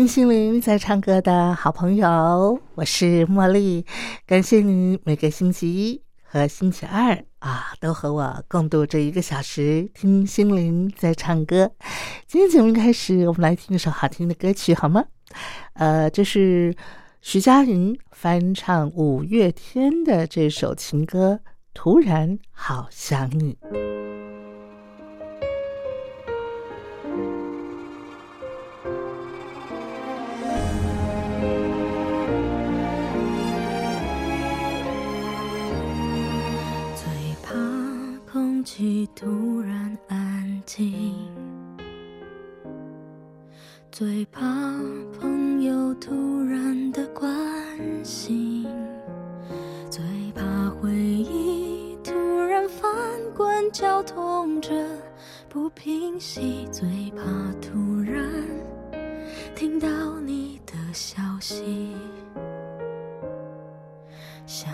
听心灵在唱歌的好朋友，我是茉莉，感谢你每个星期一。和星期二啊，都和我共度这一个小时，听心灵在唱歌。今天节目开始，我们来听一首好听的歌曲，好吗？呃，这是徐佳莹翻唱五月天的这首情歌《突然好想你》。空气突然安静，最怕朋友突然的关心，最怕回忆突然翻滚绞痛着不平息，最怕突然听到你的消息，想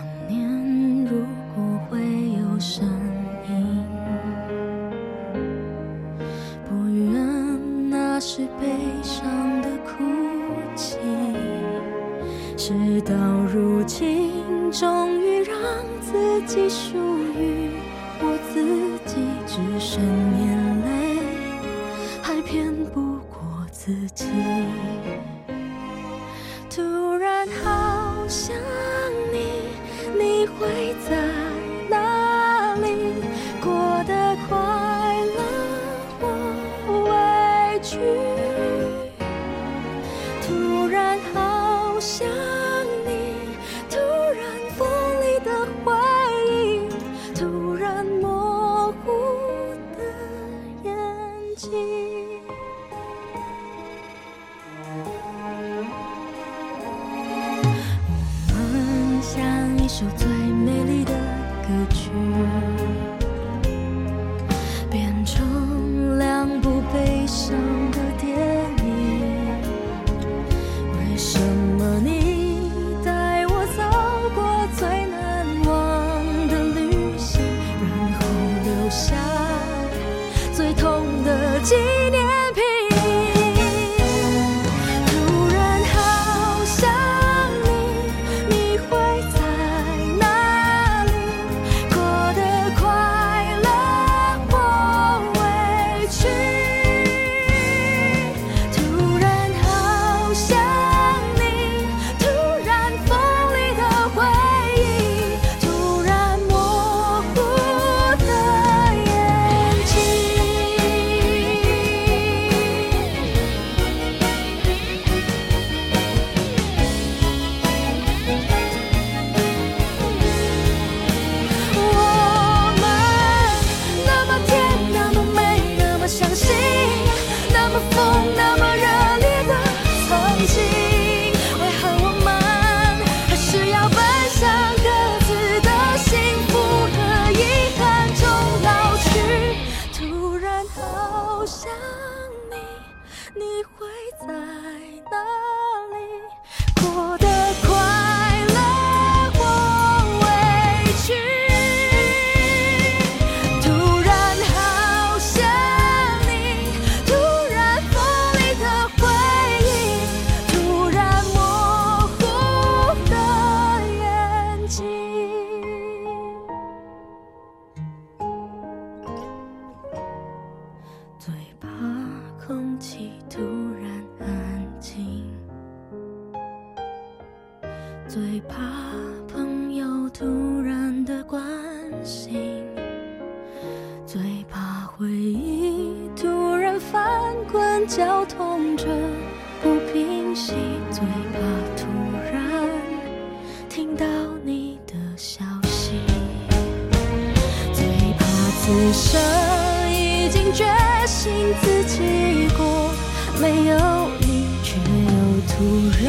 决心自己过，没有你，却又突然。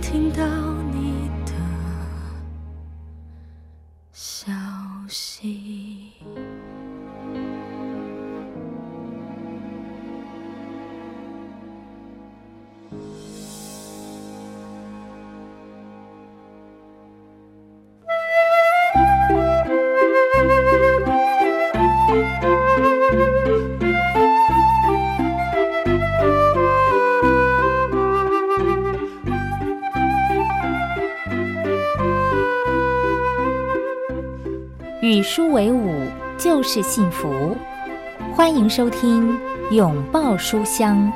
听到书为伍就是幸福，欢迎收听《拥抱书香》。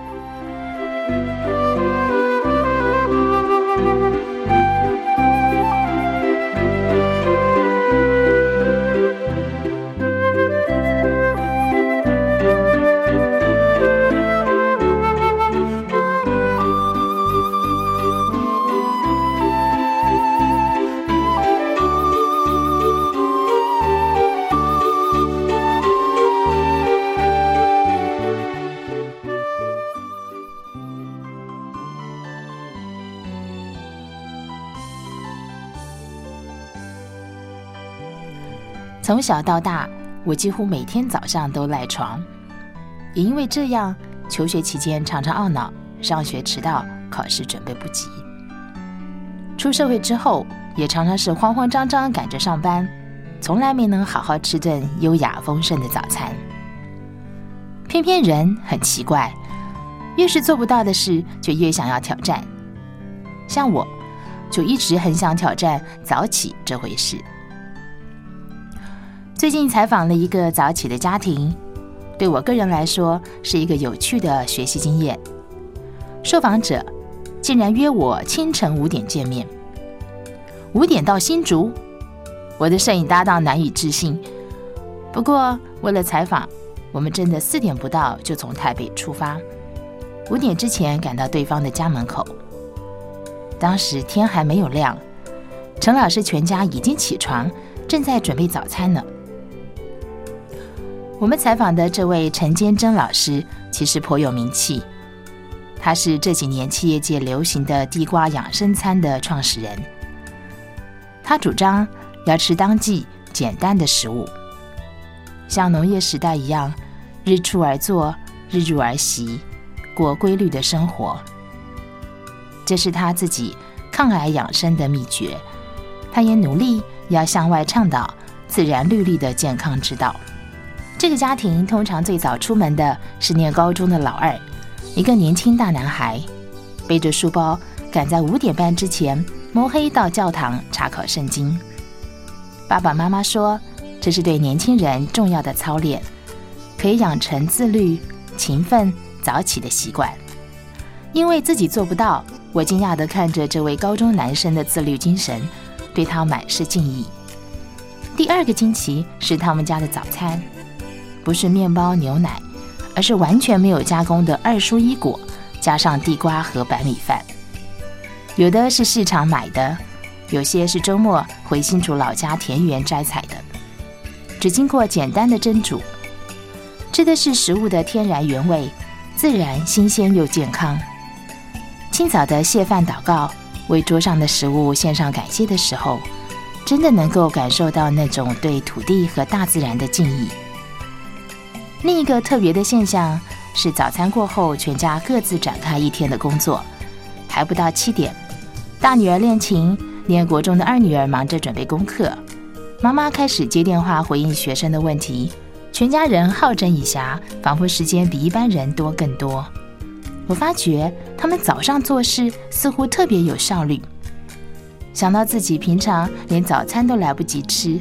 从小到大，我几乎每天早上都赖床，也因为这样，求学期间常常懊恼，上学迟到，考试准备不及。出社会之后，也常常是慌慌张张赶着上班，从来没能好好吃顿优雅丰盛的早餐。偏偏人很奇怪，越是做不到的事，就越想要挑战。像我，就一直很想挑战早起这回事。最近采访了一个早起的家庭，对我个人来说是一个有趣的学习经验。受访者竟然约我清晨五点见面，五点到新竹，我的摄影搭档难以置信。不过为了采访，我们真的四点不到就从台北出发，五点之前赶到对方的家门口。当时天还没有亮，陈老师全家已经起床，正在准备早餐呢。我们采访的这位陈坚贞老师，其实颇有名气。他是这几年企业界流行的地瓜养生餐的创始人。他主张要吃当季简单的食物，像农业时代一样，日出而作，日入而息，过规律的生活。这是他自己抗癌养生的秘诀。他也努力要向外倡导自然律例的健康之道。这个家庭通常最早出门的是念高中的老二，一个年轻大男孩，背着书包赶在五点半之前摸黑到教堂查考圣经。爸爸妈妈说，这是对年轻人重要的操练，可以养成自律、勤奋、早起的习惯。因为自己做不到，我惊讶地看着这位高中男生的自律精神，对他满是敬意。第二个惊奇是他们家的早餐。不是面包、牛奶，而是完全没有加工的二蔬一果，加上地瓜和白米饭。有的是市场买的，有些是周末回新竹老家田园摘采的，只经过简单的蒸煮，吃的是食物的天然原味，自然、新鲜又健康。清早的谢饭祷告，为桌上的食物献上感谢的时候，真的能够感受到那种对土地和大自然的敬意。另一个特别的现象是，早餐过后，全家各自展开一天的工作。还不到七点，大女儿练琴，念国中的二女儿忙着准备功课，妈妈开始接电话回应学生的问题。全家人好整以暇，仿佛时间比一般人多更多。我发觉他们早上做事似乎特别有效率。想到自己平常连早餐都来不及吃，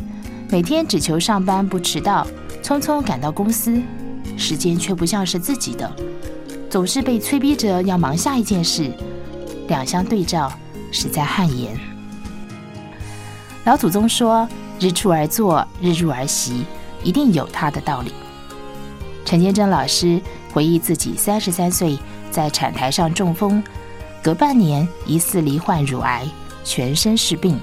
每天只求上班不迟到。匆匆赶到公司，时间却不像是自己的，总是被催逼着要忙下一件事。两相对照，实在汗颜。老祖宗说：“日出而作，日入而息，一定有他的道理。”陈建真老师回忆自己三十三岁在产台上中风，隔半年疑似罹患乳癌，全身是病，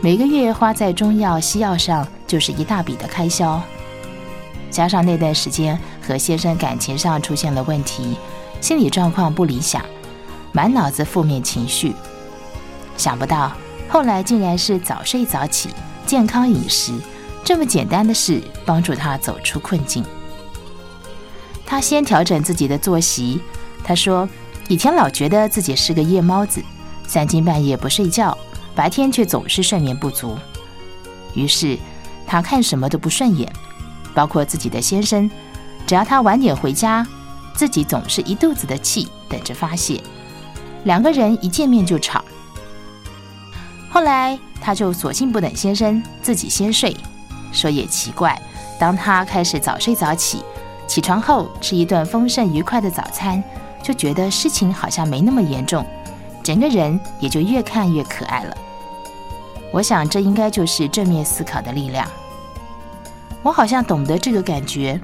每个月花在中药西药上就是一大笔的开销。加上那段时间和先生感情上出现了问题，心理状况不理想，满脑子负面情绪。想不到后来竟然是早睡早起、健康饮食这么简单的事，帮助他走出困境。他先调整自己的作息。他说，以前老觉得自己是个夜猫子，三更半夜不睡觉，白天却总是睡眠不足。于是他看什么都不顺眼。包括自己的先生，只要他晚点回家，自己总是一肚子的气等着发泄。两个人一见面就吵。后来他就索性不等先生，自己先睡。说也奇怪，当他开始早睡早起，起床后吃一顿丰盛愉快的早餐，就觉得事情好像没那么严重，整个人也就越看越可爱了。我想这应该就是正面思考的力量。我好像懂得这个感觉。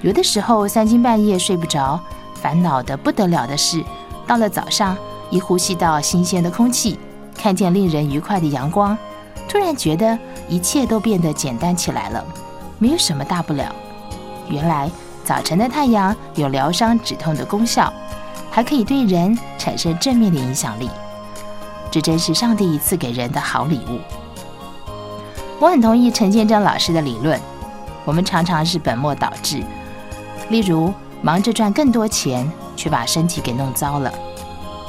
有的时候三更半夜睡不着，烦恼的不得了的事，到了早上一呼吸到新鲜的空气，看见令人愉快的阳光，突然觉得一切都变得简单起来了，没有什么大不了。原来早晨的太阳有疗伤止痛的功效，还可以对人产生正面的影响力。这真是上帝赐给人的好礼物。我很同意陈建章老师的理论。我们常常是本末倒置，例如忙着赚更多钱，却把身体给弄糟了，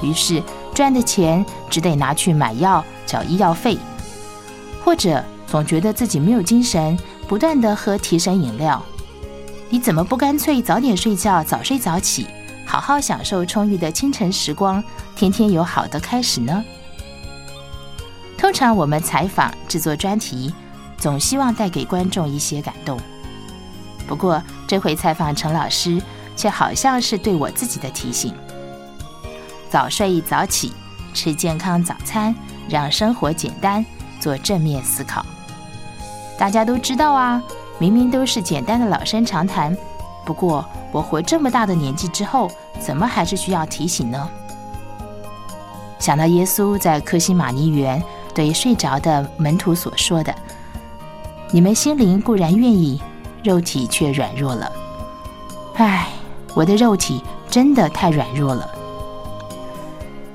于是赚的钱只得拿去买药、缴医药费；或者总觉得自己没有精神，不断的喝提神饮料。你怎么不干脆早点睡觉，早睡早起，好好享受充裕的清晨时光，天天有好的开始呢？通常我们采访、制作专题。总希望带给观众一些感动。不过这回采访陈老师，却好像是对我自己的提醒：早睡早起，吃健康早餐，让生活简单，做正面思考。大家都知道啊，明明都是简单的老生常谈。不过我活这么大的年纪之后，怎么还是需要提醒呢？想到耶稣在克西马尼园对睡着的门徒所说的。你们心灵固然愿意，肉体却软弱了。唉，我的肉体真的太软弱了。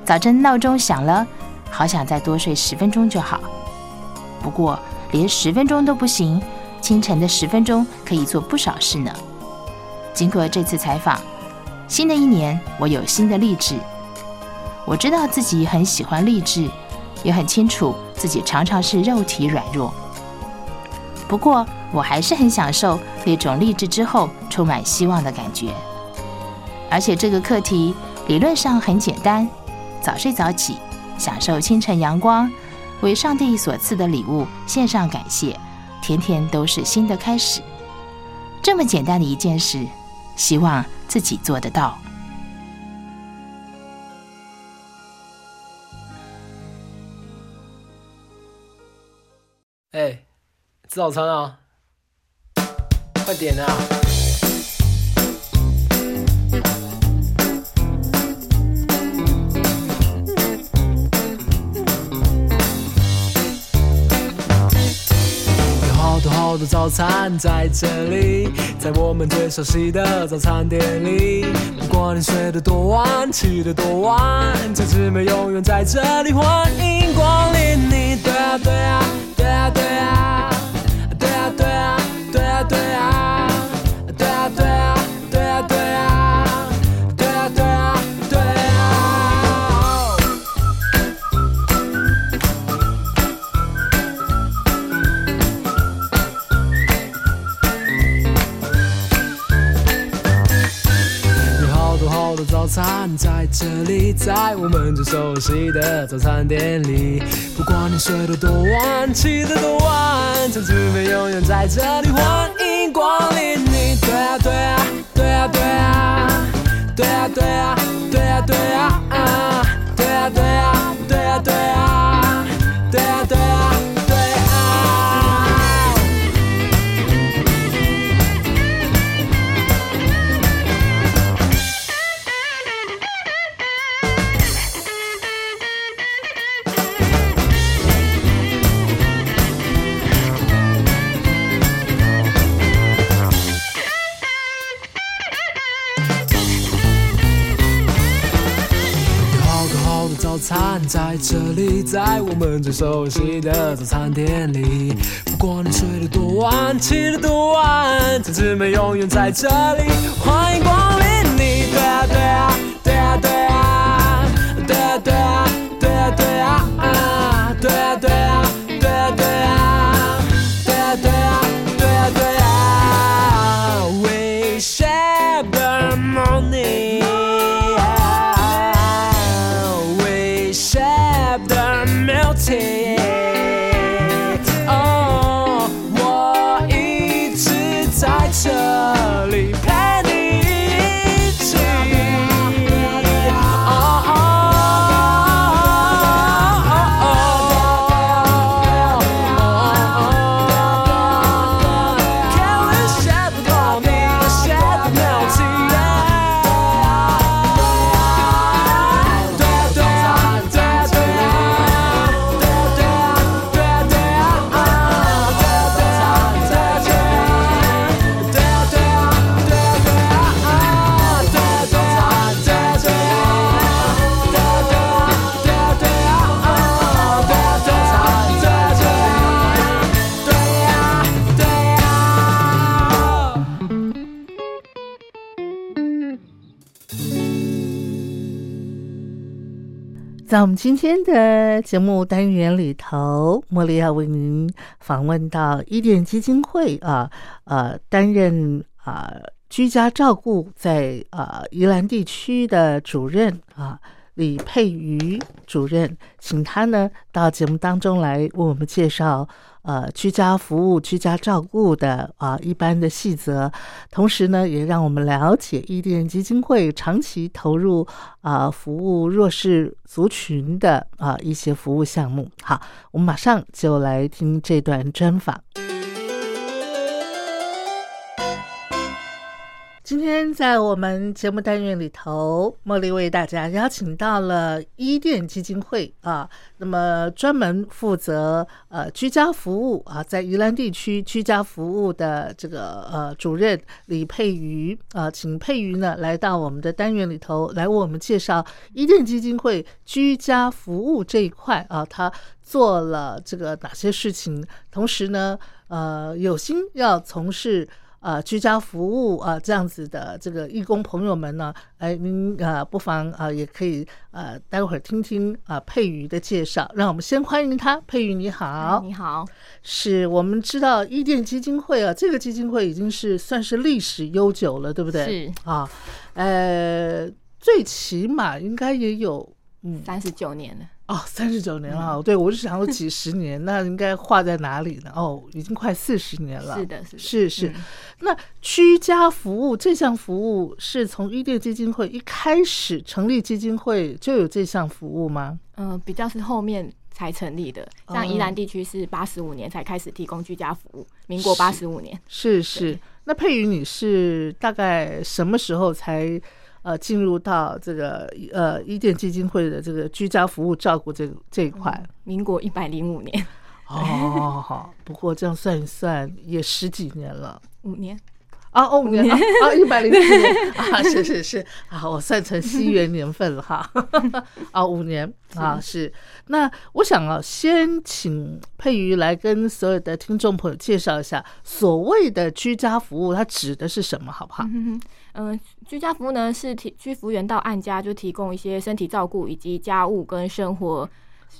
早晨闹钟响了，好想再多睡十分钟就好。不过连十分钟都不行，清晨的十分钟可以做不少事呢。经过这次采访，新的一年我有新的励志。我知道自己很喜欢励志，也很清楚自己常常是肉体软弱。不过，我还是很享受那种励志之后充满希望的感觉。而且这个课题理论上很简单：早睡早起，享受清晨阳光，为上帝所赐的礼物献上感谢，天天都是新的开始。这么简单的一件事，希望自己做得到。吃早餐啊！快点啊！有好多好多早餐在这里，在我们最熟悉的早餐店里。不管你睡得多晚，起得多晚，这姊妹永远在这里，欢迎光临你。对啊，对啊，对啊，对啊。在这里在我们最熟悉的早餐店里不管你睡得多晚起的多晚晨之美永远在这里欢迎光临。你对啊对啊对啊对啊对啊对啊对啊啊对啊对啊这里，在我们最熟悉的早餐店里。不管你睡得多晚，起得多晚，这姊妹永远在这里，欢迎光临你。对啊对啊哦，我一直在这里。在我们今天的节目单元里头，茉莉要为您访问到伊甸基金会啊，呃，担任啊、居家照顾在啊、宜兰地区的主任啊。李佩瑜主任，请他呢到节目当中来为我们介绍呃居家服务、居家照顾的啊、一般的细则，同时呢也让我们了解伊甸基金会长期投入啊、服务弱势族群的啊、一些服务项目。好，我们马上就来听这段专访。今天在我们节目单元里头，茉莉为大家邀请到了伊甸基金会啊，那么专门负责呃居家服务啊，在宜兰地区居家服务的这个呃主任李佩瑜啊，请佩瑜呢来到我们的单元里头来为我们介绍伊甸基金会居家服务这一块啊，他做了这个哪些事情，同时呢，呃，有心要从事。呃，居家服务啊、这样子的这个义工朋友们呢，哎，您啊、不妨啊、也可以呃，待会儿听听啊、佩瑜的介绍。让我们先欢迎他，佩瑜你好，你好，是我们知道伊甸基金会啊，这个基金会已经是算是历史悠久了，对不对？是啊，呃，最起码应该也有嗯三十九年了，哦，三十九年了啊，对我就想说几十年，那应该画在哪里呢？哦，已经快四十年了。是的，是的，是是嗯那居家服务这项服务是从伊甸基金会一开始成立基金会就有这项服务吗？嗯、比较是后面才成立的，哦像宜兰地区是八十五年才开始提供居家服务，民国八十五年，是是。那佩瑜，你是大概什么时候才呃进入到这个呃伊甸基金会的这个居家服务照顾这个这一块？民国一百零五年，哦，好，不过这样算一算也十几年了。五年，啊，哦，五年啊，啊，一百零四年 啊，是是是啊，我算成西元年份了哈，啊，五年啊，是。那我想啊，先请佩瑜来跟所有的听众朋友介绍一下所谓的居家服务，它指的是什么，好不好？嗯、嗯居家服务呢是提居服员到案家就提供一些身体照顾以及家务跟生活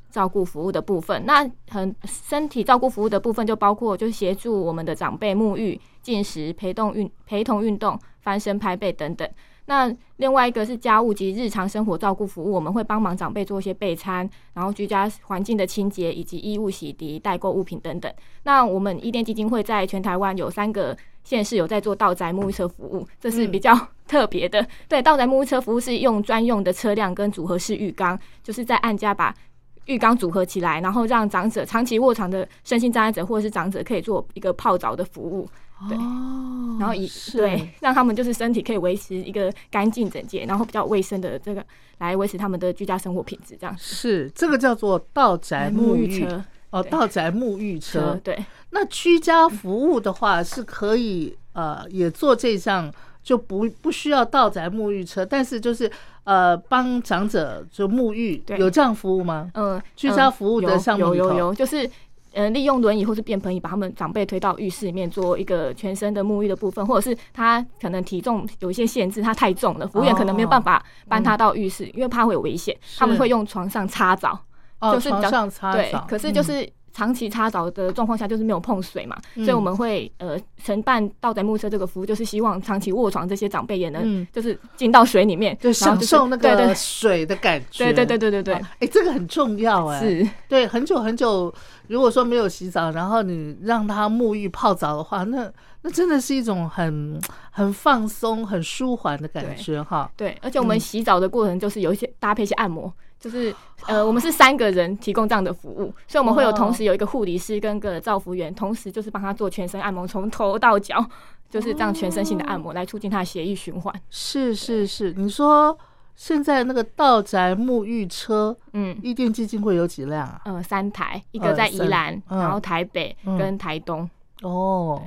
照顾服务的部分。那很身体照顾服务的部分就包括就协助我们的长辈沐浴、进食、陪同运陪同运动、翻身拍背等等。那另外一个是家务及日常生活照顾服务，我们会帮忙长辈做一些备餐，然后居家环境的清洁以及衣物洗涤、代购物品等等。那我们伊甸基金会在全台湾有三个县市有在做道宅沐浴车服务，这是比较 特别的。对，道宅沐浴车服务是用专用的车辆跟组合式浴缸，就是在按家把浴缸组合起来，然后让长者长期卧床的身心障碍者或者是长者可以做一个泡澡的服务。对哦然后以是对让他们就是身体可以维持一个干净整洁，然后比较卫生的这个来维持他们的居家生活品质，这样。是这个叫做道宅沐浴车哦，对。道宅沐浴车。对，那居家服务的话是可以呃也做这项，就不不需要道宅沐浴车，但是就是呃帮长者就沐浴，有这样服务吗？嗯，居家服务的有项目有有有，就是呃利用轮椅或是便盆椅把他们长辈推到浴室里面做一个全身的沐浴的部分，或者是他可能体重有一些限制，他太重了，服务员可能没有办法搬他到浴室，因为怕会有危险，他们会用床上擦澡，哦，就是比较床上擦，，对可是就是。长期擦澡的状况下，就是没有碰水嘛，嗯所以我们会呃承办道宅木车这个服务，就是希望长期卧床这些长辈也能嗯就是进到水里面，享受那个水的感觉。对对对对对对哦，哎，这个很重要哎。是对，很久很久，如果说没有洗澡，然后你让他沐浴泡澡的话，那那真的是一种很很放松、很舒缓的感觉哈。对，而且我们嗯洗澡的过程就是有一些搭配一些按摩，就是呃，我们是三个人提供这样的服务，所以我们会有哦同时有一个护理师跟个照服员，同时就是帮他做全身按摩，从头到脚，就是这样全身性的按摩来促进他的血液循环。是是是，你说现在那个道宅沐浴车，嗯。伊甸基金会有几辆啊？呃，三台，一呃个在宜三兰，嗯然后台北嗯跟台东。哦，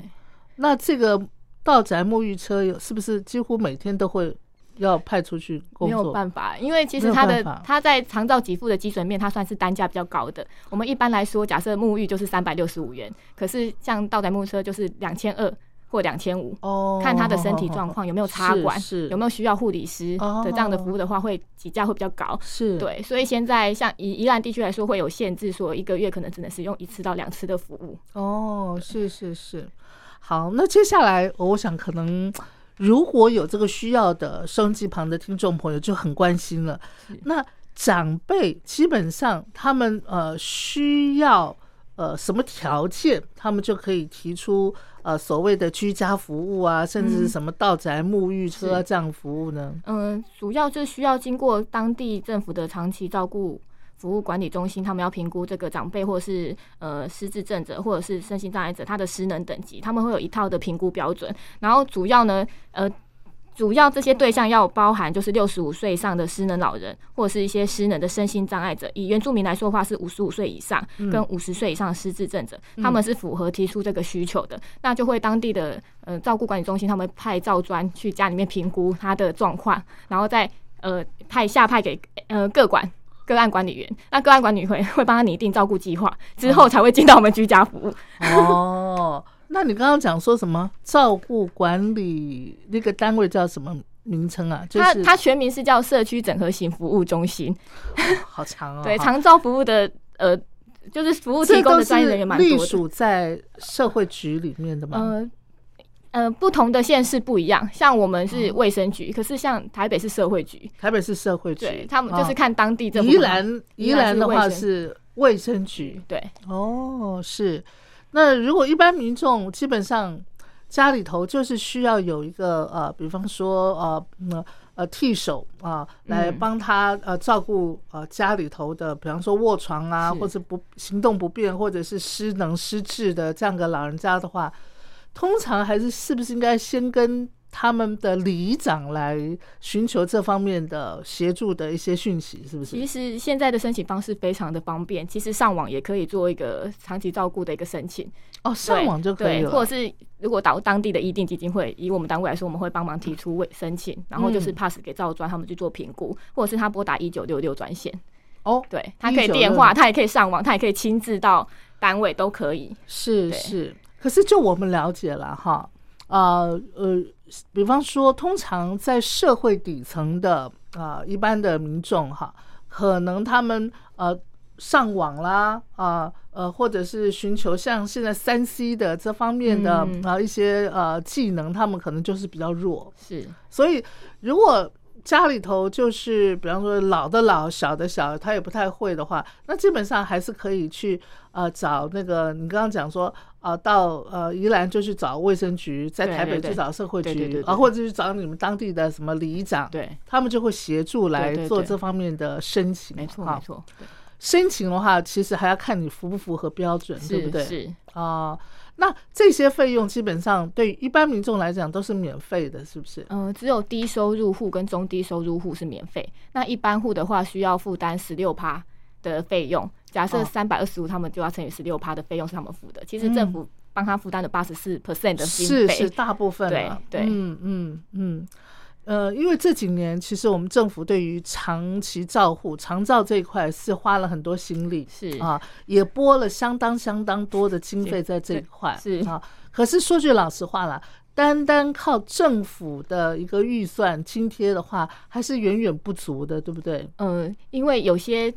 那这个道宅沐浴车有是不是几乎每天都会要派出去工没？有办法，因为其没实它的有办法它在长照给付的基准面，它算是单价比较高的。我们一般来说，假设沐浴就是三百六十五元，可是像道宅沐浴车就是两千二或两千五。哦，看他的身体状况有没有插管，是是有没有需要护理师哦的这样的服务的话，会起价会比较高。是，对，所以现在像以宜兰地区来说，会有限制，说一个月可能只能使用一次到两次的服务。哦，是是是，好，那接下来我想可能如果有这个需要的收音机旁的听众朋友就很关心了，那长辈基本上他们呃需要呃什么条件，他们就可以提出呃所谓的居家服务啊，甚至是什么道宅沐浴车这样服务呢？嗯，主要就是需要经过当地政府的长期照顾服务管理中心，他们要评估这个长辈或是呃失智症者或者是身心障碍者他的失能等级，他们会有一套的评估标准。然后主要呢，呃，主要这些对象要包含就是六十五岁以上的失能老人，或者是一些失能的身心障碍者。以原住民来说的话，是五十五岁以上跟五十岁以上的失智症者，他们是符合提出这个需求的。那就会当地的呃照顾管理中心，他们派照专去家里面评估他的状况，然后再呃派下派给呃各管。个案管理员，那个案管理会会帮他拟定照顾计划，之后才会进到我们居家服务。哦，那你刚刚讲说什么照顾管理那个单位叫什么名称啊？就是它它全名是叫社区整合型服务中心，好长哦，对，哈长照服务的呃，就是服务提供的专业人员蛮多的。属在社会局里面的吗？呃呃，不同的县市不一样，像我们哦是卫生局，可是像台北是社会局，台北是社会局，对他们就是哦看当地政府。宜兰，宜兰的话是是卫生局。对，哦，是。那如果一般民众基本上家里头就是需要有一个呃，比方说呃嗯呃替手啊、来嗯帮他呃照顾呃家里头的，比方说卧床啊，或者不行动不便，或者是失能失智的这样个老人家的话，通常还是是不是应该先跟他们的里长来寻求这方面的协助的一些讯息，是不是其是？实现在的申请方式非常的方便，其实上网也可以做一个长期照顾的一个申请。哦，上网就可以，了，或者是如果到当地的一定基金会，以我们单位来说，我们会帮忙提出为申请，然后就是嗯 pass 给赵专他们去做评估，或者是他拨打一九六六专线，哦，对他可以电话，他也可以上网，他也可以亲自到单位都可以。是是，可是就我们了解了哈，呃呃，比方说，通常在社会底层的啊、呃一般的民众哈，可能他们呃上网啦啊呃或者是寻求像现在三 C 的这方面的啊、嗯。呃一些呃技能，他们可能就是比较弱，是，所以如果家里头就是比方说老的老小的小，他也不太会的话，那基本上还是可以去呃找那个你刚刚讲说呃到呃宜兰就去找卫生局，在台北去找社会局啊，或者去找你们当地的什么里长，对，他们就会协助来做这方面的申请，没错没错，申请的话，其实还要看你符不符合标准，对不对？是是，啊、那这些费用基本上对一般民众来讲都是免费的，是不是？呃，只有低收入户跟中低收入户是免费，那一般户的话需要负担十六趴的费用。假设哦三百二十五，他们就要乘以十六趴的费用是他们付的。其实政府帮他负担了八十四 percent 的经费，是是大部分对了，对嗯嗯嗯。呃，因为这几年其实我们政府对于长期照护、长照这一块是花了很多心力，是啊，也拨了相当相当多的经费在这一块，是啊。可是说句老实话啦，单单靠政府的一个预算津贴的话，还是远远不足的，对不对？嗯，因为有些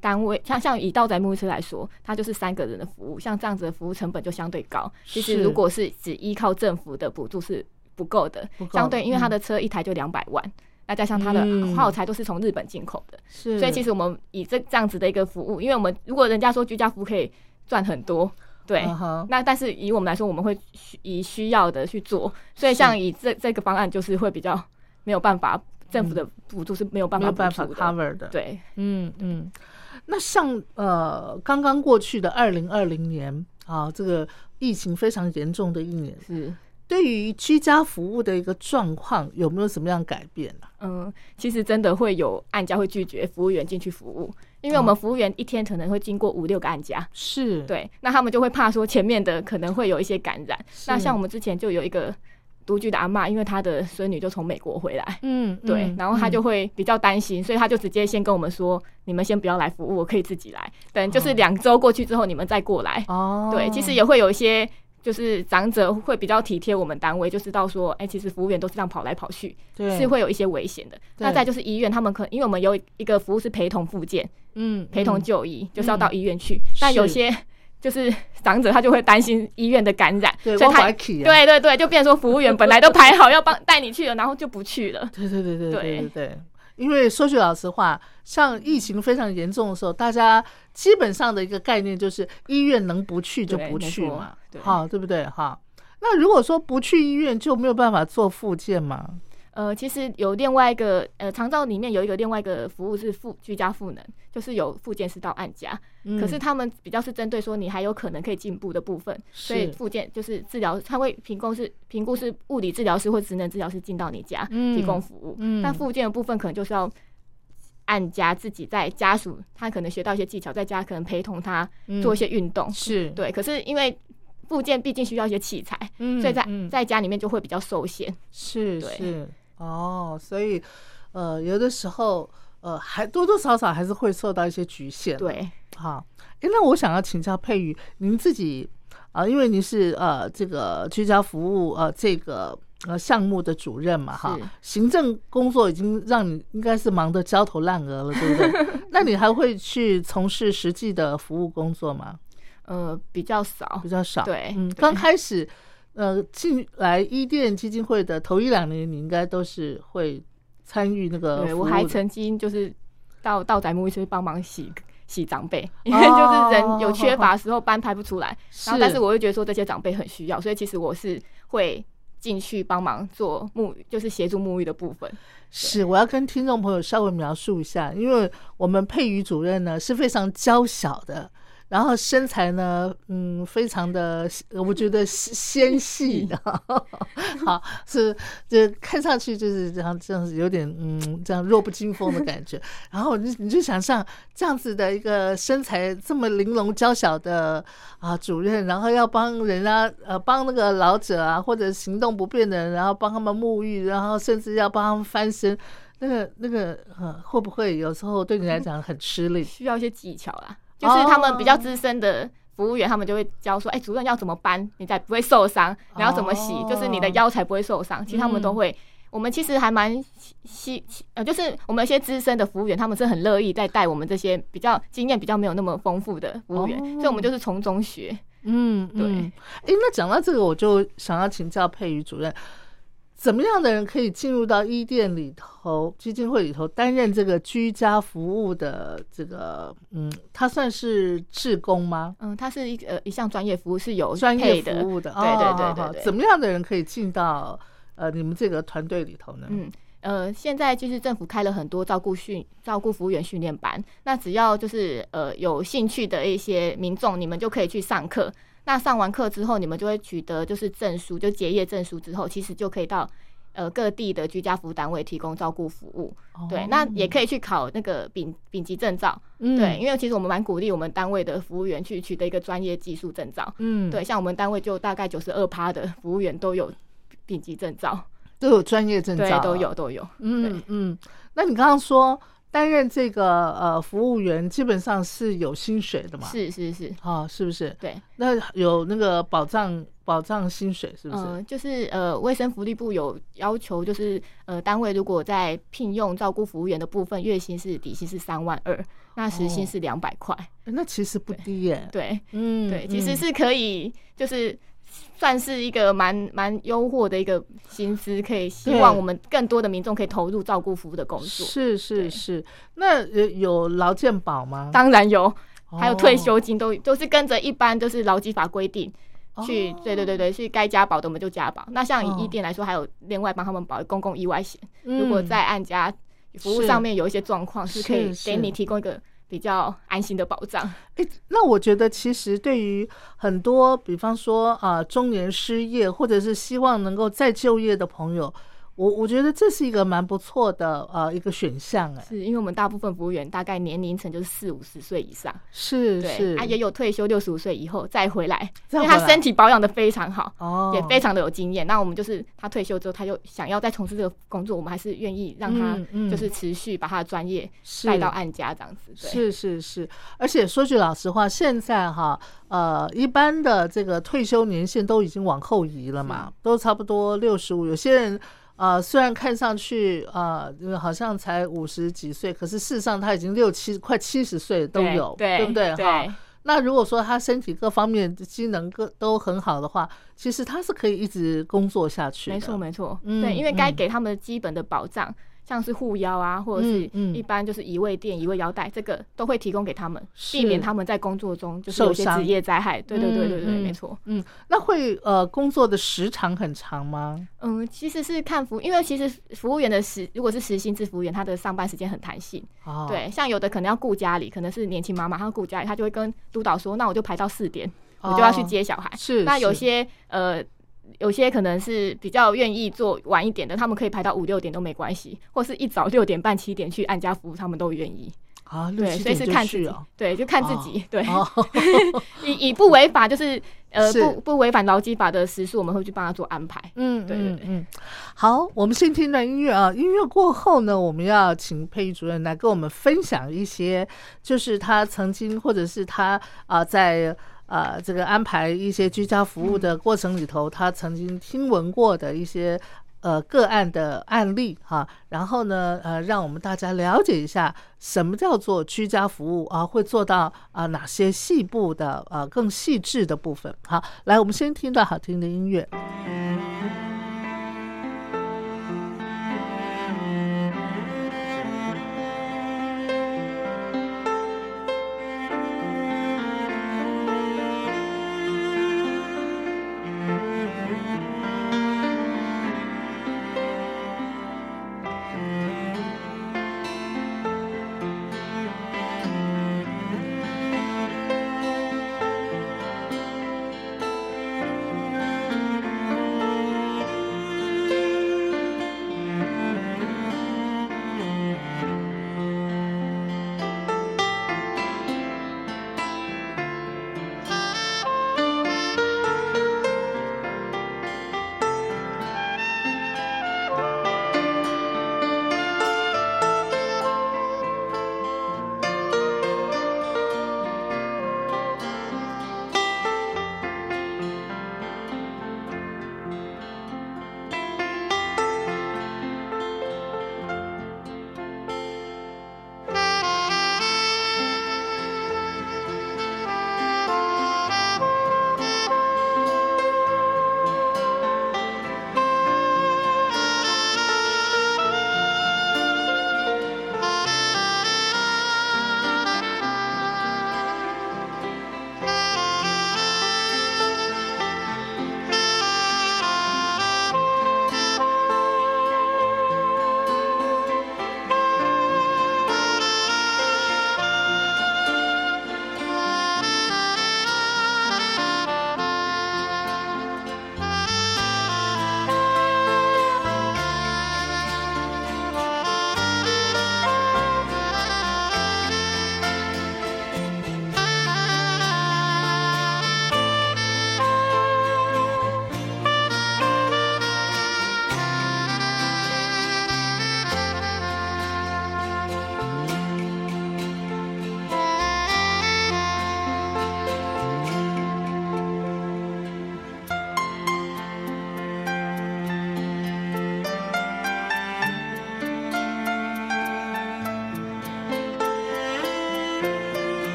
单位，像像以道宅牧师来说，它就是三个人的服务，像这样子的服务成本就相对高。其实如果是只依靠政府的补助是不够的，相对因为他嗯的车一台就两百万。那加上它的嗯。耗材都是从日本进口的，是，所以其实我们以这这样子的一个服务，因为我们如果人家说居家服务可以赚很多，对，那但是以我们来说，我们会需以需要的去做，所以像以这这个方案就是会比较没有办法，政府的补助是没有办法没有办法，cover 的，对，嗯嗯，那像呃刚刚过去的二零二零年啊，这个疫情非常严重的一年，是。对于居家服务的一个状况有没有什么样改变呢、嗯，其实真的会有案家会拒绝服务员进去服务，因为我们服务员一天可能会经过五六个案家，是，对，那他们就会怕说前面的可能会有一些感染。那像我们之前就有一个独居的阿嬷，因为她的孙女就从美国回来，嗯，对嗯，然后她就嗯会比较担心，所以她就直接先跟我们说，你们先不要来服务，我可以自己来，等就是两周过去之后你们再过来。哦，对，其实也会有一些。就是长者会比较体贴我们单位，就知道说，哎，其实服务员都是这样跑来跑去，是会有一些危险的。那再就是医院，他们可能因为我们有一个服务是陪同复健，嗯，陪同就医，就是要到医院去。但有些就是长者他就会担心医院的感染，所以他，对对对，就变成说服务员本来都排好要帮带你去了，然后就不去了。对对对对对对对。因为说句老实话，像疫情非常严重的时候，大家基本上的一个概念就是医院能不去就不去嘛，对好，对不对？哈，那如果说不去医院，就没有办法做复健嘛？呃，其实有另外一个呃，长照里面有一个另外一个服务是附居家赋能，就是有复健师到按家，可是嗯他们比较是针对说你还有可能可以进步的部分，所以是。复健就是治疗，他会评估是评估是物理治疗师或职能治疗师进到你家嗯提供服务，嗯。但复健的部分可能就是要按家自己在家属，他可能学到一些技巧，在家可能陪同他做一些运动，嗯是，对，可是因为复健毕竟需要一些器材，嗯所以在嗯。在家里面就会比较受限。对是是哦，所以呃，有的时候呃，还多多少少还是会受到一些局限。，对，好，哎，那我想要请教佩瑜，您自己啊、因为您是呃这个居家服务呃这个呃项目的主任嘛，哈，行政工作已经让你应该是忙得焦头烂额了，对不对？那你还会去从事实际的服务工作吗？呃，比较少比。较少。嗯，对嗯刚开始，呃，进来伊甸基金会的头一两年，你应该都是会参与那个对我还曾经就是到到宅牧医去帮忙洗洗长辈，因 为就是人有缺乏的时候班排不出来，然后但是我又觉得说这些长辈很需要，所以其实我是会进去帮忙做沐浴，就是协助沐浴的部分。是我要跟听众朋友稍微描述一下，因为我们佩瑜主任呢是非常娇小的。然后身材呢，嗯，非常的，我觉得纤细 的，好是，就看上去就是这样，这样子有点，嗯，这样弱不禁风的感觉。然后你你就想象这样子的一个身材这么玲珑娇小的啊主任，然后要帮人家呃帮那个老者啊或者行动不便的人，然后帮他们沐浴，然后甚至要帮他们翻身，那个那个呃会不会有时候对你来讲很吃力？需要一些技巧啦，就是他们比较资深的服务员，他们就会教说，哎、主任要怎么搬，你才不会受伤，你要怎么洗，哦就是你的腰才不会受伤。其实他们都会。我们其实还蛮希希呃，就是我们一些资深的服务员，他们是很乐意在带我们这些比较经验比较没有那么丰富的服务员，哦所以我们就是从中学。嗯，对嗯。哎、那讲到这个，我就想要请教佩瑜主任，怎么样的人可以进入到伊甸里头基金会里头担任这个居家服务的这个，嗯，他算是志工吗？嗯，它是一个呃一项专业服务，是有专业服务的，对对对对。怎么样的人可以进到呃你们这个团队里头呢？嗯，呃，现在就是政府开了很多照顾训照顾服务员训练班，那只要就是呃有兴趣的一些民众，你们就可以去上课。那上完课之后，你们就会取得就是证书，就结业证书之后，其实就可以到呃各地的居家服务单位提供照顾服务。对，那也可以去考那个丙丙级证照。嗯对，，因为其实我们蛮鼓励我们单位的服务员去取得一个专业技术证照。嗯，对，像我们单位就大概九十二趴的服务员都有丙级证照。都有专业证照，对，都有。都有。嗯嗯，那你刚刚说担任这个呃服务员，基本上是有薪水的嘛？是是是，啊，是不是？对，那有那个保障保障薪水是不是？嗯，就是呃，卫生福利部有要求，就是呃，单位如果在聘用照顾服务员的部分，月薪是底薪是三万二，那时薪是两百块。那其实不低耶。对，嗯，对，其实是可以，就是算是一个蛮蛮优渥的一个薪资，可以希望我们更多的民众可以投入照顾服务的工作。是是是，那呃有劳健保吗？当然有，还有退哦休金都都是跟着一般就是劳基法规定。去，对对对对，去该加保的我们就加保。那像哦以医店来说，还有另外帮他们保公共意外险。如果嗯在按家服务上面有一些状况，是可以给你提供一个比较安心的保障。诶那我觉得其实对于很多，比方说啊、中年失业或者是希望能够再就业的朋友，我我觉得这是一个蛮不错的呃一个选项，哎，是因为我们大部分服务员大概年龄层就是四五十岁以上，是是啊也有退休六十五岁以后再回来，因为他身体保养的非常好。哦，也非常的有经验，那我们就是他退休之后，他就想要再从事这个工作，我们还是愿意让他就是持续把他的专业是带到案家这样子。对，是是是，而且说句老实话，现在哈，呃，一般的这个退休年限都已经往后移了嘛，都差不多六十五。有些人呃，虽然看上去呃好像才五十几岁，可是事实上他已经六七快七十岁都对有，对不对？对哈。那如果说他身体各方面的机能各都很好的话，其实他是可以一直工作下去的。没错没错，嗯对，因为该嗯给他们基本的保障，像是护腰啊，或者是一般就是移位垫、移位腰带，这个都会提供给他们，避免他们在工作中就是有些职业灾害。对对对对对，没错。嗯，那会呃工作的时长很长吗？嗯，其实是看服，因为其实服务员的时，如果是实薪制服务员，他的上班时间很弹性。哦，对，像有的可能要顾家里，可能是年轻妈妈，她顾家里，她就会跟督导说，那我就排到四点，我就要去哦接小孩。是那有些呃。有些可能是比较愿意做晚一点的，他们可以排到五六点都没关系，或是一早六点半七点去按家服务，他们都愿意。啊，对，所以是看自己。对，就看自己。对，哦，以以不违法，就是呃是不不违反劳基法的时速，我们会去帮他做安排。嗯，对对对嗯嗯，好，我们先听一段音乐啊。音乐过后呢，我们要请佩仪主任来跟我们分享一些，就是他曾经或者是他啊、在啊这个安排一些居家服务的过程里头，他曾经听闻过的一些。呃，个案的案例哈，然后呢，呃，让我们大家了解一下什么叫做居家服务啊，会做到啊哪些细部的呃更细致的部分。好，来，我们先听段好听的音乐。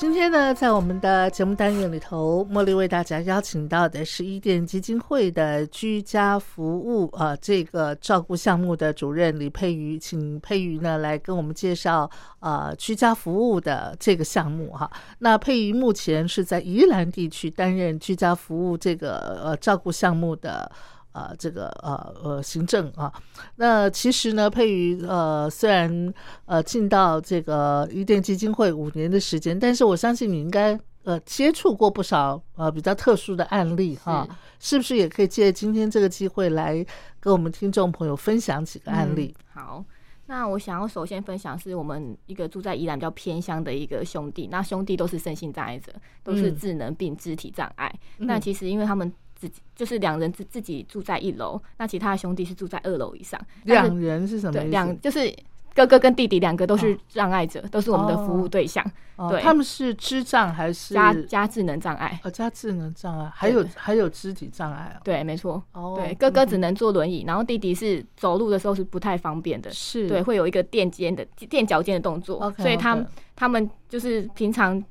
今天呢，在我们的节目单元里头，茉莉为大家邀请到的是伊甸基金会的居家服务呃这个照顾项目的主任李佩瑜，请佩瑜呢来跟我们介绍呃居家服务的这个项目哈。那佩瑜目前是在宜兰地区担任居家服务这个呃照顾项目的。呃，这个呃呃行政啊，那其实呢，佩瑜呃虽然呃进到这个伊甸基金会五年的时间，但是我相信你应该呃接触过不少呃比较特殊的案例哈，是。不是也可以借今天这个机会来跟我们听众朋友分享几个案例？好，那我想要首先分享是我们一个住在宜兰比较偏乡的一个兄弟，那兄弟都是身心障碍者，都是智能病、肢体障碍。那其实因为他们自己就是两人自自己住在一楼，那其他的兄弟是住在二楼以上。两人是什么，意思？两就是哥哥跟弟弟两个都是障碍者，都是我们的服务对象。对，哦他们是智障还是加加智能障碍。哦加智能障碍，还有还有肢体障碍啊。对，没错。哦对，哥哥只能坐轮椅，然后弟弟是走路的时候是不太方便的。是对，会有一个垫肩的垫脚尖的动作所以他他们就是平常呃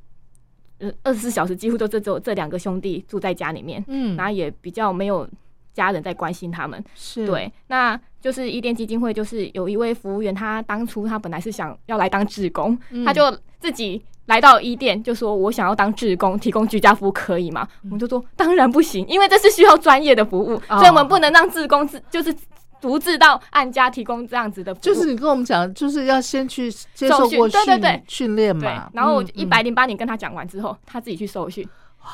二十四小时几乎都这只有这两个兄弟住在家里面，嗯然后也比较没有家人在关心他们。是对，那就是伊甸基金会，就是有一位服务员，他当初他本来是想要来当志工，嗯他就自己来到伊甸，就说我想要当志工，提供居家服务可以吗？嗯我们就说当然不行，因为这是需要专业的服务，哦所以我们不能让志工自就是独自到按家提供这样子的服务。就是你跟我们讲，就是要先去接受过训对对对训练嘛。，然后一百零八年跟他讲完之后，他自己去受训，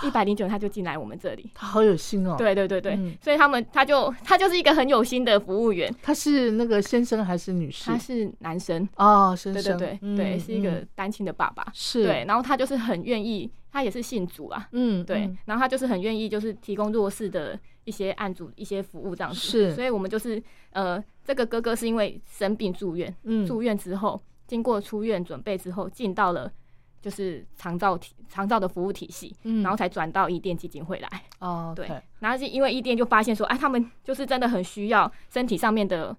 一百零九他就进来我们这里。他好有心哦。，对对对对，嗯所以他们他就他就是一个很有心的服务员，他是那个先生还是女士他？是男生，哦，先生对对生，对嗯对，是一个嗯单亲的爸爸。是对，然后他就是很愿意，他也是信主啊，嗯，对，嗯然后他就是很愿意，就是提供弱势的一些案主一些服务这样子。是。所以我们就是呃，这个哥哥是因为生病住院，嗯。住院之后，经过出院准备之后，进到了就是长照体长照的服务体系，嗯。然后才转到伊甸基金会来。哦，对。然后是因为伊甸就发现说，哎，他们就是真的很需要身体上面的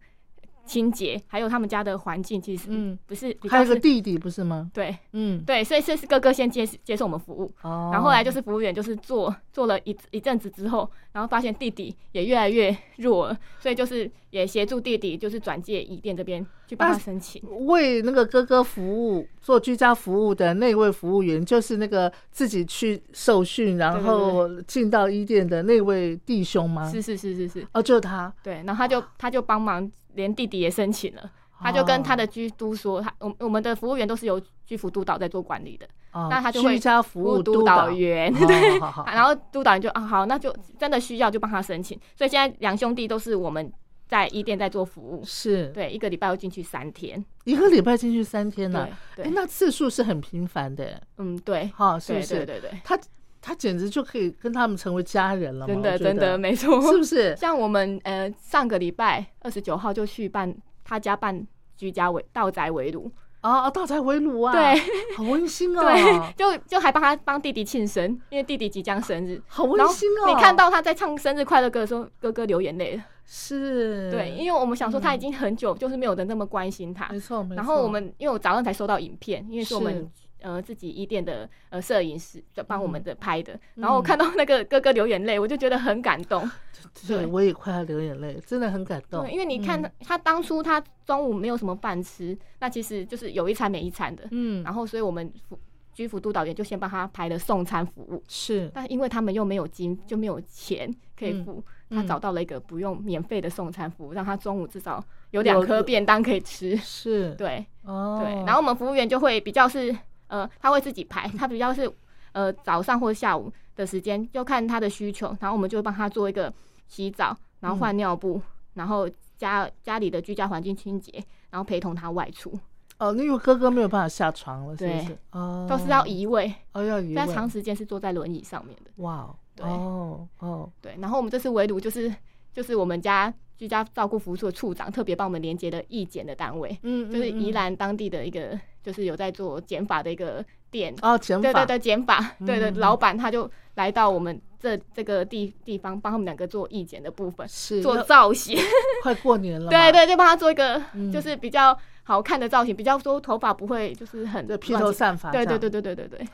清洁，还有他们家的环境，其实嗯。不是比还有个弟弟不是吗？对嗯，对，所以这是哥哥先接接受我们服务，哦，然后后来就是服务员，就是做做了一一阵子之后，然后发现弟弟也越来越弱了，所以就是也协助弟弟，就是转介伊甸这边去帮他申请。为那个哥哥服务做居家服务的那位服务员，就是那个自己去受训，然后进到伊甸的那位弟兄吗？是是是是是，哦，就是他，对，然后他就他就帮忙，连弟弟也申请了。他就跟他的居督说，他我我们的服务员都是由居服督导在做管理的，哦那他就会居家服务督导。员，哦对，好好好。然后督导员就啊好，那就真的需要就帮他申请。所以现在两兄弟都是我们在伊店在做服务，是。对，一个礼拜要进去三天，一个礼拜进去三天呢、那次数是很频繁的，嗯对，哈，是不是？对对对，他他简直就可以跟他们成为家人了，真的真的没错，是不是？像我们呃上个礼拜二十九号就去办他家办居家围道宅围炉，啊，道宅围炉啊，对，好温馨哦，对，就就还帮他帮弟弟庆生，因为弟弟即将生日。好温馨哦。你看到他在唱生日快乐歌的时候，哥哥流眼泪了。是，对，因为我们想说他已经很久就是没有人那么关心他。没错没错。然后我们因为我早上才收到影片，因为是我们呃自己一店的呃摄影师就帮我们的拍的，嗯然后我看到那个哥哥流眼泪，我就觉得很感动。对。对。我也快要流眼泪，真的很感动对，。因为你看他嗯。他当初他中午没有什么饭吃，那其实就是有一餐没一餐的。嗯，然后所以我们服居服督导员就先帮他拍了送餐服务，是。但因为他们又没有金，就没有钱可以嗯付，嗯。他找到了一个不用免费的送餐服务，让他中午至少有两颗便当可以吃。是，对。哦，对，然后我们服务员就会比较是呃，他会自己排，他比较是呃早上或下午的时间，就看他的需求，然后我们就会帮他做一个洗澡，然后换尿布，然后家家里的居家环境清洁，然后陪同他外出，哦，因为哥哥没有办法下床了，是不是？哦，都是要移位，哦要移位，在长时间是坐在轮椅上面的。哇哦，对哦哦，对，然后我们这次围炉就是就是我们家居家照顾服务处的处长特别帮我们连接的义检的单位，嗯，就是宜兰当地的一个就是有在做减法的一个店。哦，减法，对对对，减法，对对，嗯老板他就来到我们这这个地地方，帮他们两个做义检的部分，做是做造型，快过年了嘛，对对，就帮他做一个嗯。就是比较好看的造型，比较说头发不会就是很这披头散发，对对对，对对对对，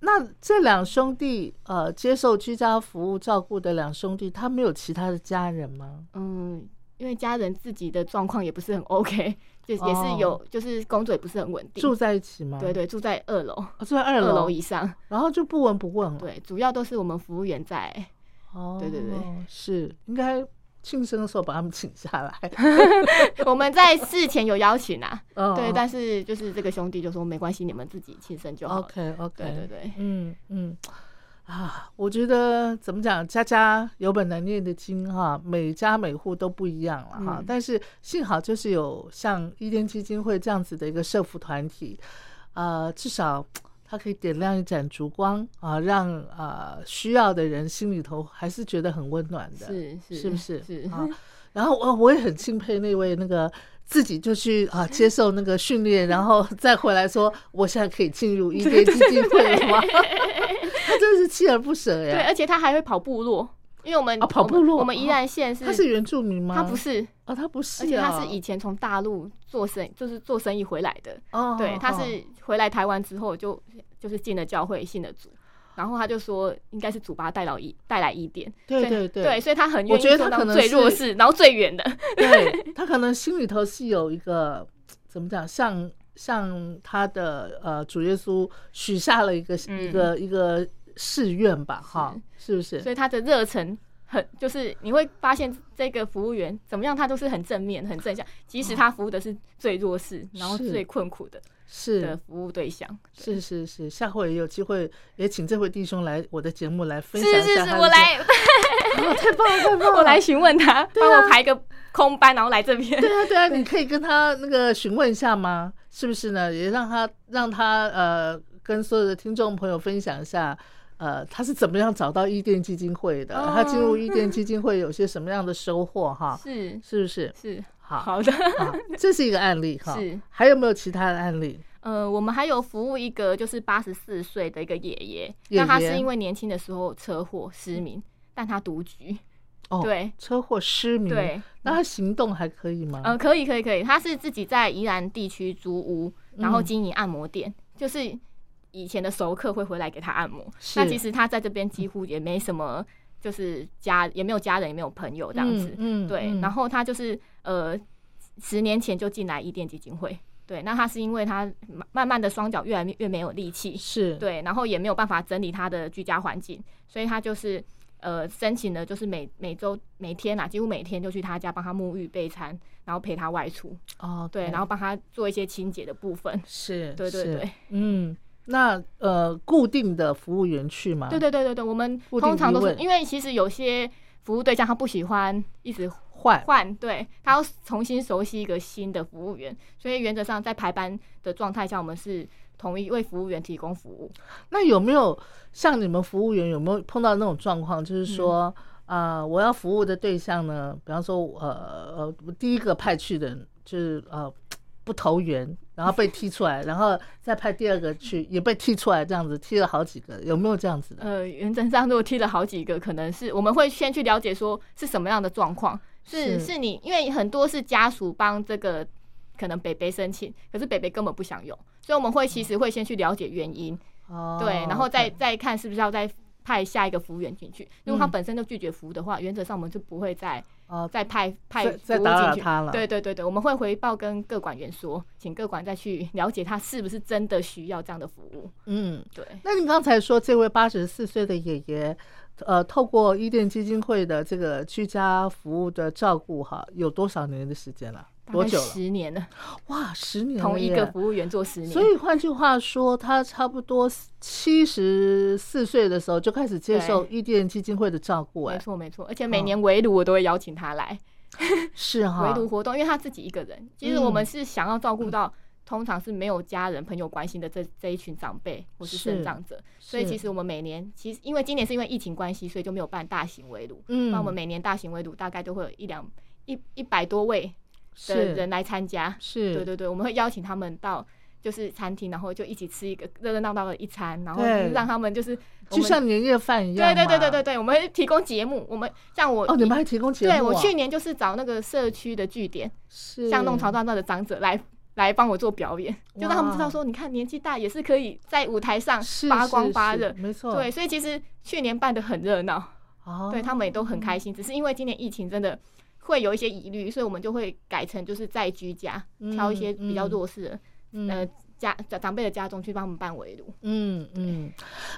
那这两兄弟呃，接受居家服务照顾的两兄弟，他没有其他的家人吗？嗯，因为家人自己的状况也不是很 OK，就也是有，就是工作也不是很稳定，住在一起吗？对对，住在二楼，哦、住在二二楼楼以上。然后就不闻不问了。对，主要都是我们服务员在。哦，对对对，是应该庆生的时候把他们请下来。我们在事前有邀请啊，哦对，但是就是这个兄弟就说没关系，你们自己庆生就好。OK OK，对对对，嗯嗯。啊，我觉得怎么讲，家家有本难念的经哈，每家每户都不一样了哈。嗯但是幸好就是有像伊甸基金会这样子的一个社服团体，呃，至少它可以点亮一盏烛光啊，让呃需要的人心里头还是觉得很温暖的，是是是不是？是啊。然后我我也很钦佩那位那个自己就去啊接受那个训练，然后再回来说我现在可以进入 伊甸基金会了吗？他真的是锲而不舍呀对，而且他还会跑部落，因为我们啊跑部落我们宜兰县是他是原住民吗？他不是，啊，他不是、啊，而且他是以前从大陆做生就是做生意回来的，哦，对，他哦是回来台湾之后就就是进了教会，信了主。然后他就说，应该是主把他带到一带来一点，对对对对，所以他很愿意我觉得做到他可能最弱势，然后最远的，对他可能心里头是有一个怎么讲，像像他的呃主耶稣许下了一个、嗯一个一个誓愿吧，哈，是不是？所以他的热忱很，就是你会发现这个服务员怎么样，他都是很正面、很正向，即使他服务的是最弱势，然后是最困苦的是的服务对象。是是是，下回有机会也请这位弟兄来我的节目来分享一是是是，下我来，哦太棒了 太棒了，我来询问他，帮我排个空班，然后来这边。对啊，对啊，你可以跟他那个询问一下吗？是不是呢？也让他让他呃跟所有的听众朋友分享一下，呃，他是怎么样找到伊甸基金会的？哦他进入伊甸基金会有些什么样的收获哈？是是不是？是，好，好的。好，这是一个案例哈。是，还有没有其他的案例？呃，我们还有服务一个就是八十四岁的一个爷爷，那他是因为年轻的时候车祸失明，但他独居。哦，对车祸失明，对，那他行动还可以吗？嗯、可以可以可以，他是自己在宜兰地区租屋，然后嗯经营按摩店，就是以前的熟客会回来给他按摩。那其实他在这边几乎也没什么，就是家也没有家人，也没有朋友这样子。嗯，嗯对，嗯然后他就是呃，十年前就进来伊甸基金会。对，那他是因为他慢慢慢的双脚越来越没有力气，是，对，然后也没有办法整理他的居家环境，所以他就是呃申请了，就是每每周每天啊，几乎每天就去他家帮他沐浴备餐，然后陪他外出，哦，对，然后帮他做一些清洁的部分。是对对对，嗯，那呃，固定的服务员去吗？对对对对对，我们通常都是因为其实有些服务对象他不喜欢一直换，换，对他要重新熟悉一个新的服务员，所以原则上在排班的状态下，我们是同一位服务员提供服务。那有没有像你们服务员有没有碰到那种状况，就是说，嗯啊，我要服务的对象呢，比方说，呃呃，我第一个派去的人就是呃不投缘，然后被踢出来，然后再派第二个去也被踢出来，这样子踢了好几个，有没有这样子的？呃，原则上如果踢了好几个，可能是我们会先去了解说是什么样的状况，是是。是你，因为很多是家属帮这个可能北北申请，可是北北根本不想用，所以我们会其实会先去了解原因，哦，对，然后再再看是不是要再派下一个服务员进去。如果他嗯。本身就拒绝服务的话，原则上我们就不会再哦再派派再服再打务进去。扰他了，对对对对，我们会回报跟各管员说，请各管再去了解他是不是真的需要这样的服务。嗯。对，那你刚才说这位八十四岁的爷爷，呃，透过伊甸基金会的这个居家服务的照顾，哈，有多少年的时间了？大概多久了？十年了，哇，十年了同一个服务员做十年。所以换句话说，他差不多七十四岁的时候就开始接受伊甸基金会的照顾、哎，没错没错，而且每年围炉我都会邀请他来 是哈。围，炉活动，因为他自己一个人。其实嗯我们是想要照顾到通常是没有家人朋友关心的这这一群长辈或是是生长者，所以其实我们每年其实因为今年是因为疫情关系，所以就没有办大型围炉。嗯。那我们每年大型围炉大概都会有一两一一百多位的是人来参加。是，对对对，我们会邀请他们到。就是餐厅，然后就一起吃一个热热闹闹的一餐，然后让他们就是我就像年夜饭一样对对对对对对，我们会提供节目。我们像我哦，你们还提供节目、啊？对我去年就是找那个社区的据点，是像弄潮大那的长者来来帮我做表演，就让他们知道说，你看年纪大也是可以在舞台上发光发热。没错，对，所以其实去年办的很热闹，哦，对他们也都很开心。只是因为今年疫情真的会有一些疑虑，所以我们就会改成就是在居家，挑一些比较弱势的、嗯。呃家长长辈的家中去帮我们办围炉。嗯嗯，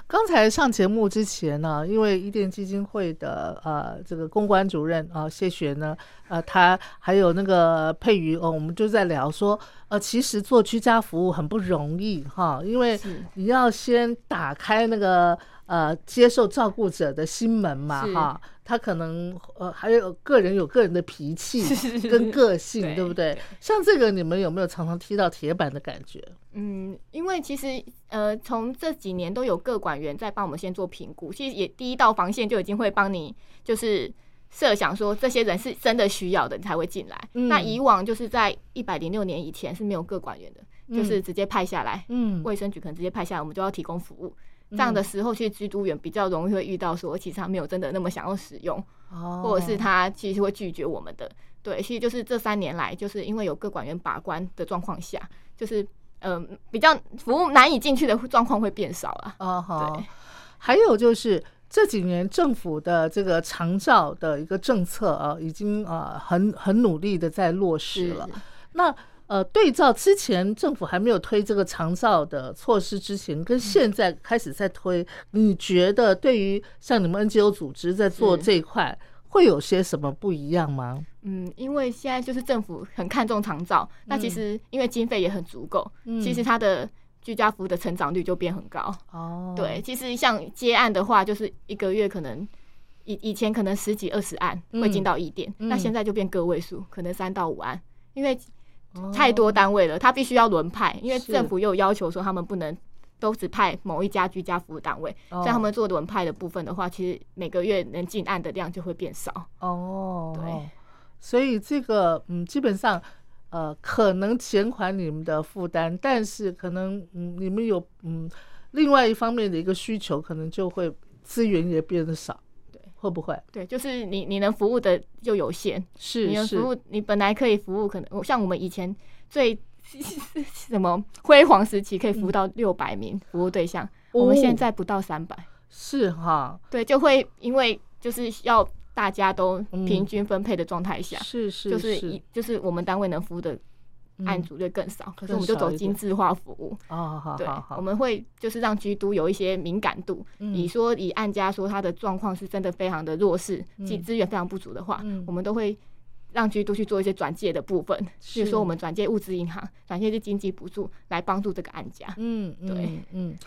刚才上节目之前呢，因为伊甸基金会的呃这个公关主任啊、谢雪呢，呃他还有那个佩瑜哦，我们就在聊说，呃其实做居家服务很不容易哈，因为你要先打开那个呃接受照顾者的心门嘛哈，他可能呃还有个人有个人的脾气 跟个性，对对不对？像这个你们有没有常常踢到铁板的感觉？嗯，因为其实呃，从这几年都有各管员在帮我们先做评估，其实也第一道防线就已经会帮你就是设想说这些人是真的需要的，你才会进来。嗯那以往就是在一百零六年以前是没有各管员的，就是直接派下来，嗯卫生局可能直接派下来，我们就要提供服务。这样的时候，其实居督员比较容易会遇到说，其实他没有真的那么想要使用，哦或者是他其实会拒绝我们的。对，其实就是这三年来，就是因为有各管员把关的状况下，就是嗯、呃比较服务难以进去的状况会变少啊。哦好对，还有就是这几年政府的这个长照的一个政策啊，已经啊很很努力的在落实了。那呃，对照之前政府还没有推这个长照的措施之前，跟现在开始在推，你觉得对于像你们 NGO 组织在做这一块，会有些什么不一样吗？嗯，因为现在就是政府很看重长照，那其实因为经费也很足够，其实它的居家服务的成长率就变很高。哦，对，其实像接案的话，就是一个月可能以以前可能十几二十案会进到一点，嗯。那现在就变个位数，可能三到五案，因为哦太多单位了，他必须要轮派，因为政府又有要求说他们不能。都只派某一家居家服务单位，哦所以他们做轮派的部分的话，其实每个月能进案的量就会变少。哦，对，所以这个嗯，基本上呃，可能减缓你们的负担，但是可能嗯，你们有嗯，另外一方面的一个需求，可能就会资源也变得少，对，会不会？对，就是你你能服务的就有限，是是你能服务，你本来可以服务，可能像我们以前最 什么 辉煌时期可以服务到六百名服务对象，我们现在不到三百，是哈，对，就会因为就是要大家都平均分配的状态下，是是就是。一就是我们单位能服务的案组就更少，可是我们就走精致化服务。哦，好对我们会就是让居都有一些敏感度，嗯。以说以案家说他的状况是真的非常的弱势，及资源非常不足的话，嗯。我们都会让居都去做一些转介的部分，比如是说我们转介物资银行、转介是经济补助来帮助这个案家。嗯，对。嗯嗯，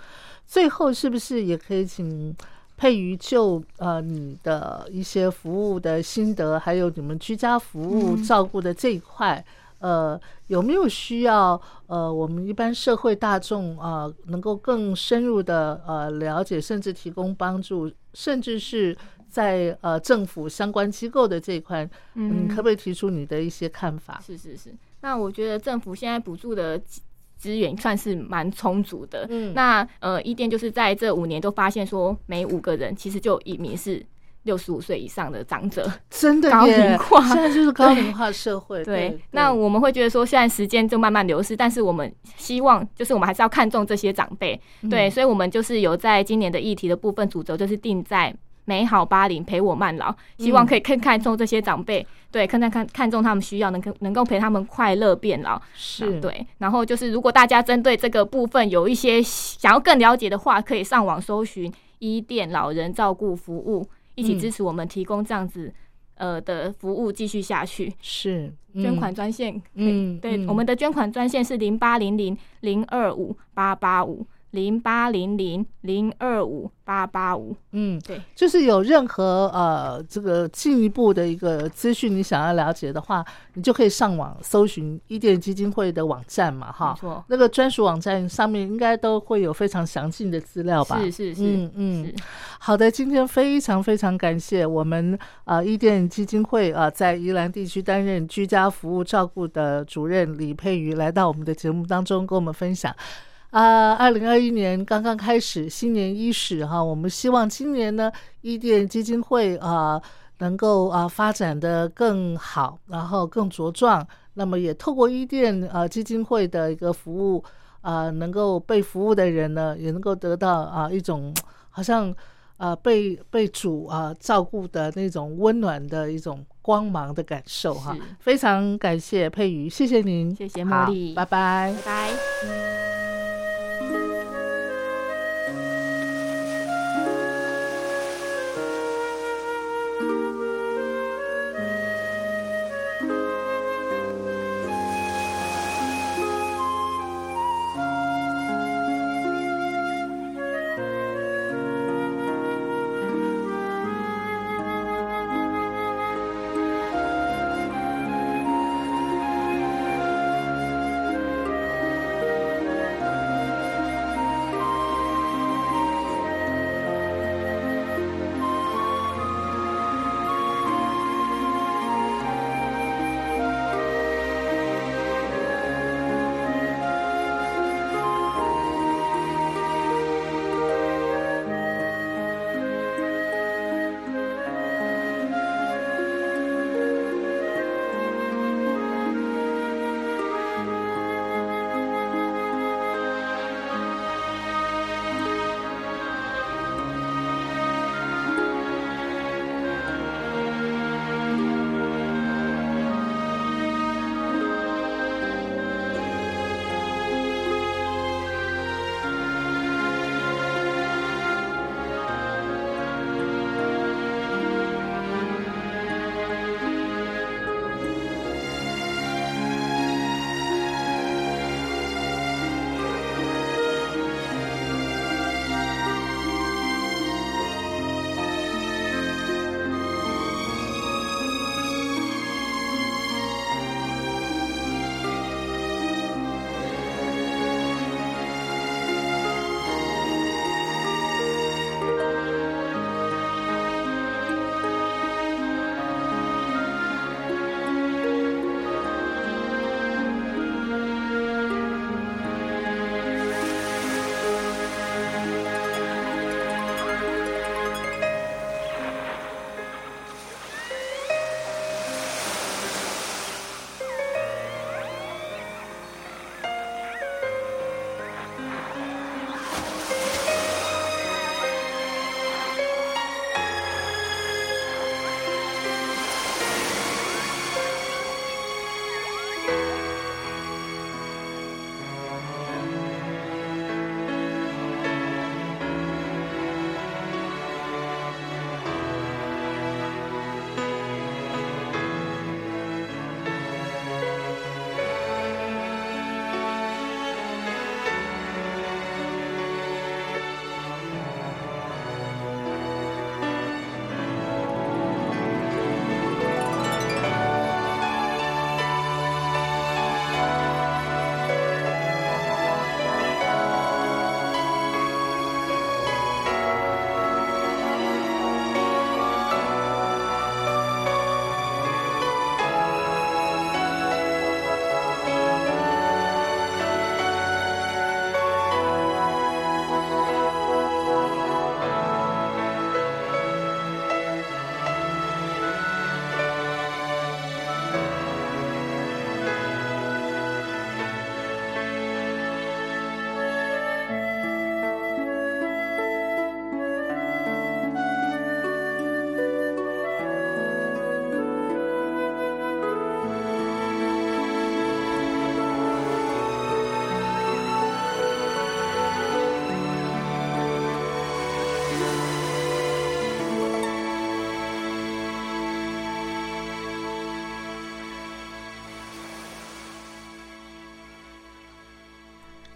最后是不是也可以请佩瑜就呃你的一些服务的心得，还有你们居家服务嗯。照顾的这一块，呃，有没有需要呃我们一般社会大众啊、呃能够更深入的呃了解，甚至提供帮助，甚至是在呃政府相关机构的这一块，嗯你可不可以提出你的一些看法？是是是，那我觉得政府现在补助的资资源算是蛮充足的。嗯那呃，一店就是在这五年都发现说，每五个人其实就有一名是六十五岁以上的长者。真的高龄化现在就是高龄化社会。对，对，那我们会觉得说，现在时间就慢慢流逝，但是我们希望就是我们还是要看重这些长辈。嗯对，所以我们就是有在今年的议题的部分主轴，就是定在。美好八零陪我慢老，希望可以更看重这些长辈，对，看看看看重他们需要，能够能够陪他们快乐变老，是对。然后就是，如果大家针对这个部分有一些想要更了解的话，可以上网搜寻伊甸老人照顾服务，一起嗯。支持我们提供这样子呃的服务继续下去。是捐款专线，嗯，对，嗯。我们的捐款专线是零八零零零二五八八五零八零零零二五八八五。嗯，对，就是有任何呃这个进一步的一个资讯，你想要了解的话，你就可以上网搜寻伊甸基金会的网站嘛，没哈，错，那个专属网站上面应该都会有非常详尽的资料吧？是是是，嗯嗯是，好的，今天非常非常感谢我们呃伊甸基金会啊、呃在宜兰地区担任居家服务照顾的主任李佩瑜来到我们的节目当中跟我们分享。啊，二零二一年刚刚开始，新年伊始哈，我们希望今年呢，伊甸基金会啊、能够啊、发展的更好，然后更茁壮。那么也透过伊甸啊基金会的一个服务啊，能够被服务的人呢，也能够得到啊一种好像啊被被主啊照顾的那种温暖的一种光芒的感受哈。非常感谢佩瑜，谢谢您，谢谢茉莉好拜拜拜。拜。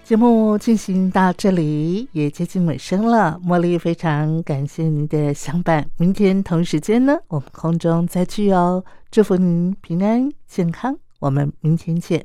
节目进行到这里也接近尾声了，茉莉非常感谢您的相伴。明天同时间呢，我们空中再聚哦。祝福您平安健康，我们明天见。